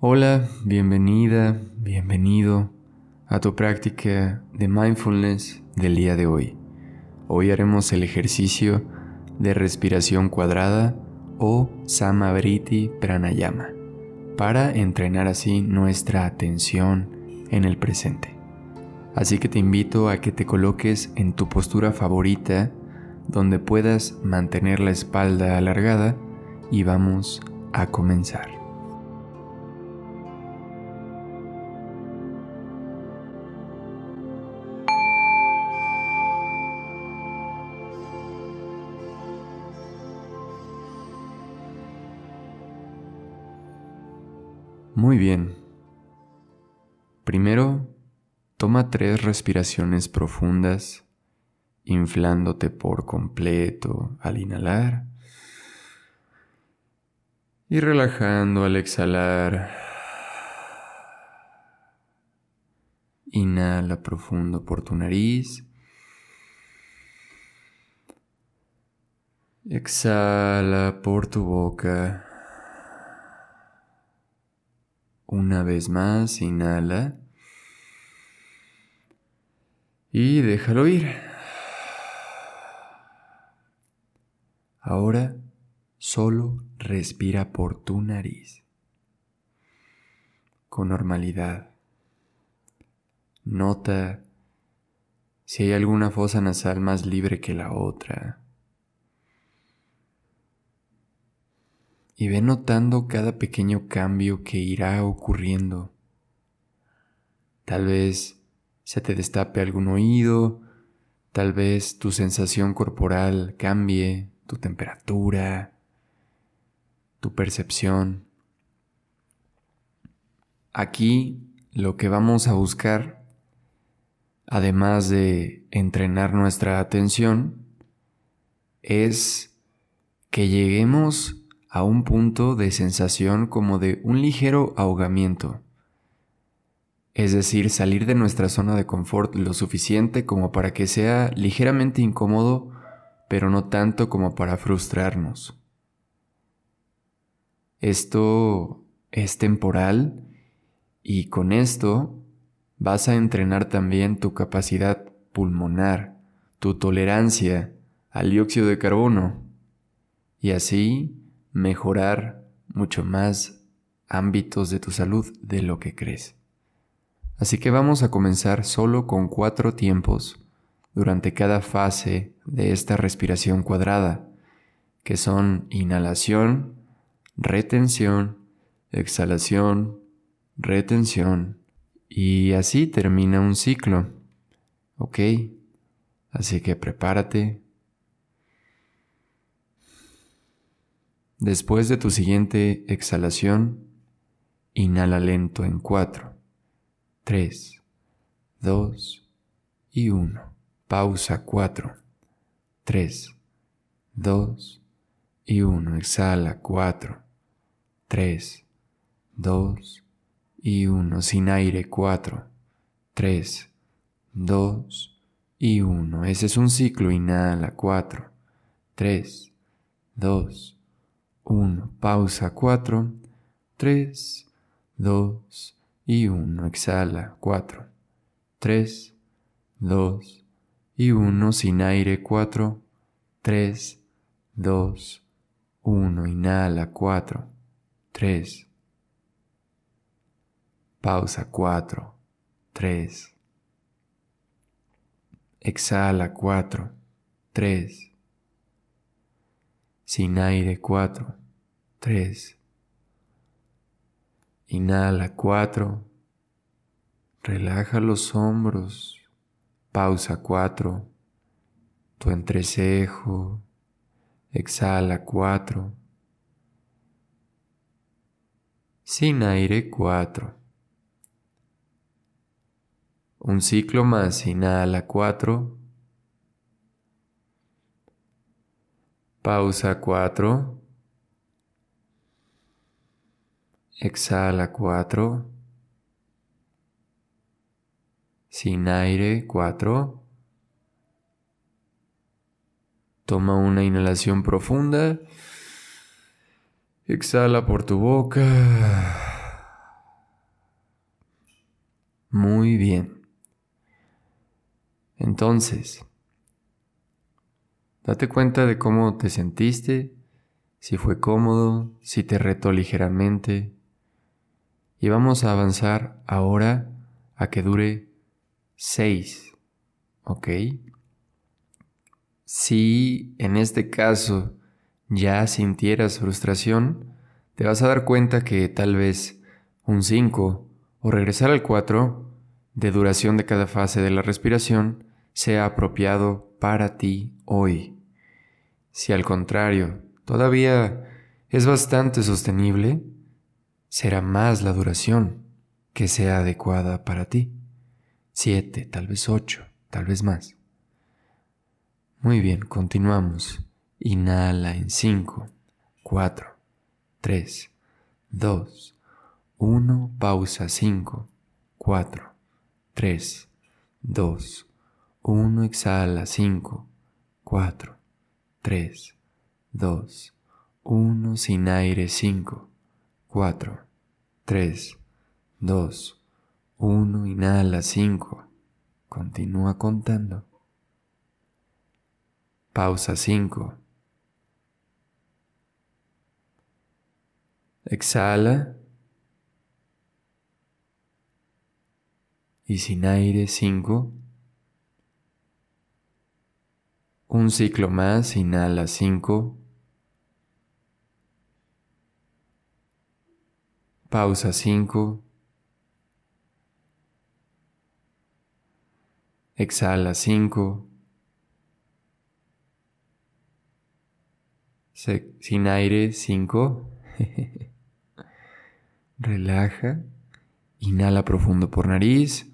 Hola, bienvenida, bienvenido a tu práctica de mindfulness del día de hoy. Hoy haremos el ejercicio de respiración cuadrada o Samavriti Pranayama para entrenar así nuestra atención en el presente. Así que te invito a que te coloques en tu postura favorita donde puedas mantener la espalda alargada y vamos a comenzar. Muy bien. Primero, toma tres respiraciones profundas, inflándote por completo al inhalar y relajando al exhalar. Inhala profundo por tu nariz. Exhala por tu boca. Una vez más, inhala. Y déjalo ir. Ahora solo respira por tu nariz. Con normalidad. Nota si hay alguna fosa nasal más libre que la otra. Y ve notando cada pequeño cambio que irá ocurriendo. Tal vez se te destape algún oído, tal vez tu sensación corporal cambie, tu temperatura, tu percepción. Aquí lo que vamos a buscar, además de entrenar nuestra atención, es que lleguemos a un punto de sensación como de un ligero ahogamiento. Es decir, salir de nuestra zona de confort lo suficiente como para que sea ligeramente incómodo, pero no tanto como para frustrarnos. Esto es temporal y con esto vas a entrenar también tu capacidad pulmonar, tu tolerancia al dióxido de carbono y así mejorar mucho más ámbitos de tu salud de lo que crees. Así que vamos a comenzar solo con cuatro tiempos durante cada fase de esta respiración cuadrada, que son inhalación, retención, exhalación, retención, y así termina un ciclo. ¿Ok? Así que prepárate, Después de tu siguiente exhalación, inhala lento en 4, 3, 2 y 1. Pausa 4, 3, 2 y 1. Exhala 4, 3, 2 y 1. Sin aire 4, 3, 2 y 1. Ese es un ciclo. Inhala 4, 3, 2 1. Pausa 4, 3, 2 y 1. Exhala 4, 3, 2 y 1. Sin aire 4, 3, 2, 1. Inhala 4, 3. Pausa 4, 3. Exhala 4, 3 sin aire 4, 3. Inhala 4. Relaja los hombros. Pausa 4. Tu entrecejo. Exhala 4. Sin aire 4. Un ciclo más. Inhala 4. Pausa 4. Exhala 4. Sin aire 4. Toma una inhalación profunda. Exhala por tu boca. Muy bien. Entonces, date cuenta de cómo te sentiste, si fue cómodo, si te retó ligeramente. Y vamos a avanzar ahora a que dure 6. ¿Ok? Si en este caso ya sintieras frustración, te vas a dar cuenta que tal vez un 5 o regresar al 4 de duración de cada fase de la respiración sea apropiado para ti hoy. Si al contrario todavía es bastante sostenible, será más la duración que sea adecuada para ti. 7, tal vez 8, tal vez más. Muy bien, continuamos. Inhala en 5, 4, 3, 2, 1, pausa 5, 4, 3, 2, 1, exhala 5, 4, 3, 2, 1, sin aire 5, 4, 3, 2, 1, inhala 5, continúa contando. Pausa 5. Exhala. Y sin aire 5. Un ciclo más, inhala 5. Pausa 5. Exhala 5. Sin aire 5. Relaja. Inhala profundo por nariz.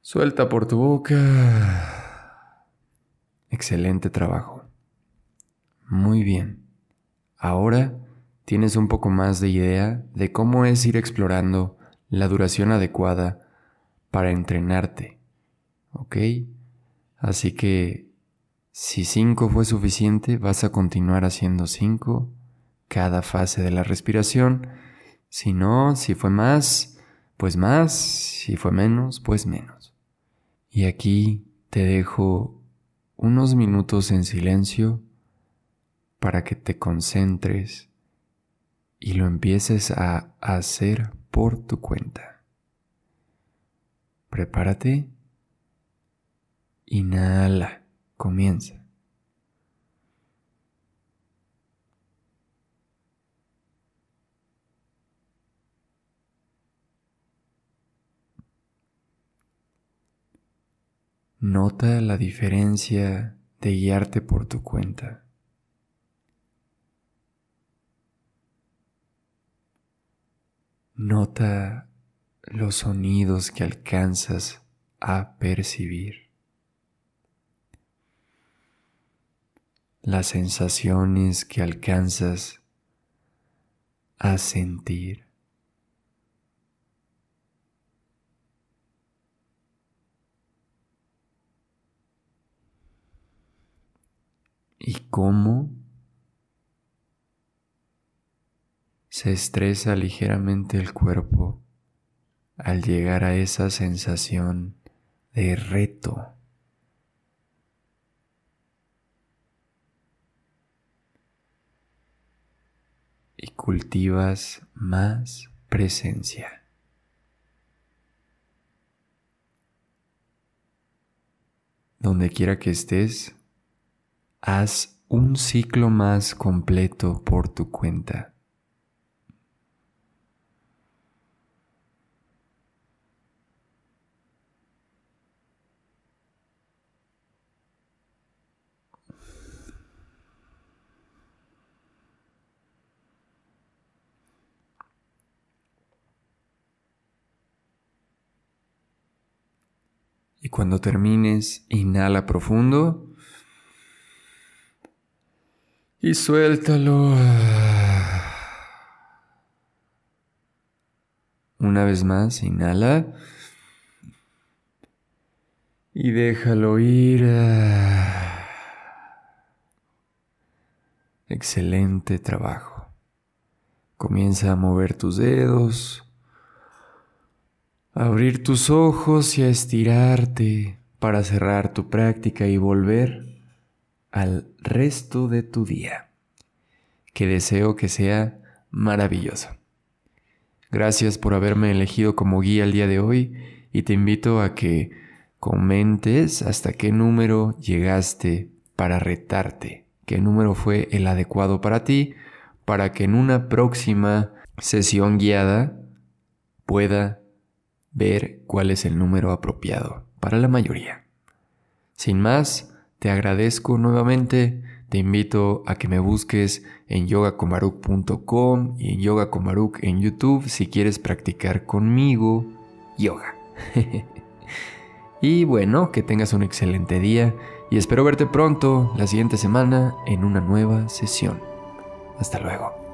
Suelta por tu boca. Excelente trabajo. Muy bien. Ahora tienes un poco más de idea de cómo es ir explorando la duración adecuada para entrenarte. ¿Ok? Así que si 5 fue suficiente, vas a continuar haciendo 5 cada fase de la respiración. Si no, si fue más, pues más. Si fue menos, pues menos. Y aquí te dejo unos minutos en silencio para que te concentres y lo empieces a hacer por tu cuenta. Prepárate. Inhala. Comienza. Nota la diferencia de guiarte por tu cuenta. Nota los sonidos que alcanzas a percibir, las sensaciones que alcanzas a sentir. Y cómo se estresa ligeramente el cuerpo al llegar a esa sensación de reto. Y cultivas más presencia. Donde quiera que estés, haz un ciclo más completo por tu cuenta. Y cuando termines, inhala profundo y suéltalo. Una vez más, inhala. Y déjalo ir. Excelente trabajo. Comienza a mover tus dedos, abrir tus ojos y a estirarte para cerrar tu práctica y volver al resto de tu día, que deseo que sea maravilloso. Gracias por haberme elegido como guía el día de hoy y te invito a que comentes hasta qué número llegaste para retarte, qué número fue el adecuado para ti, para que en una próxima sesión guiada pueda ver cuál es el número apropiado para la mayoría. Sin más, te agradezco nuevamente, te invito a que me busques en yogacomaruk.com y en Yoga en YouTube si quieres practicar conmigo yoga. y bueno, que tengas un excelente día y espero verte pronto la siguiente semana en una nueva sesión. Hasta luego.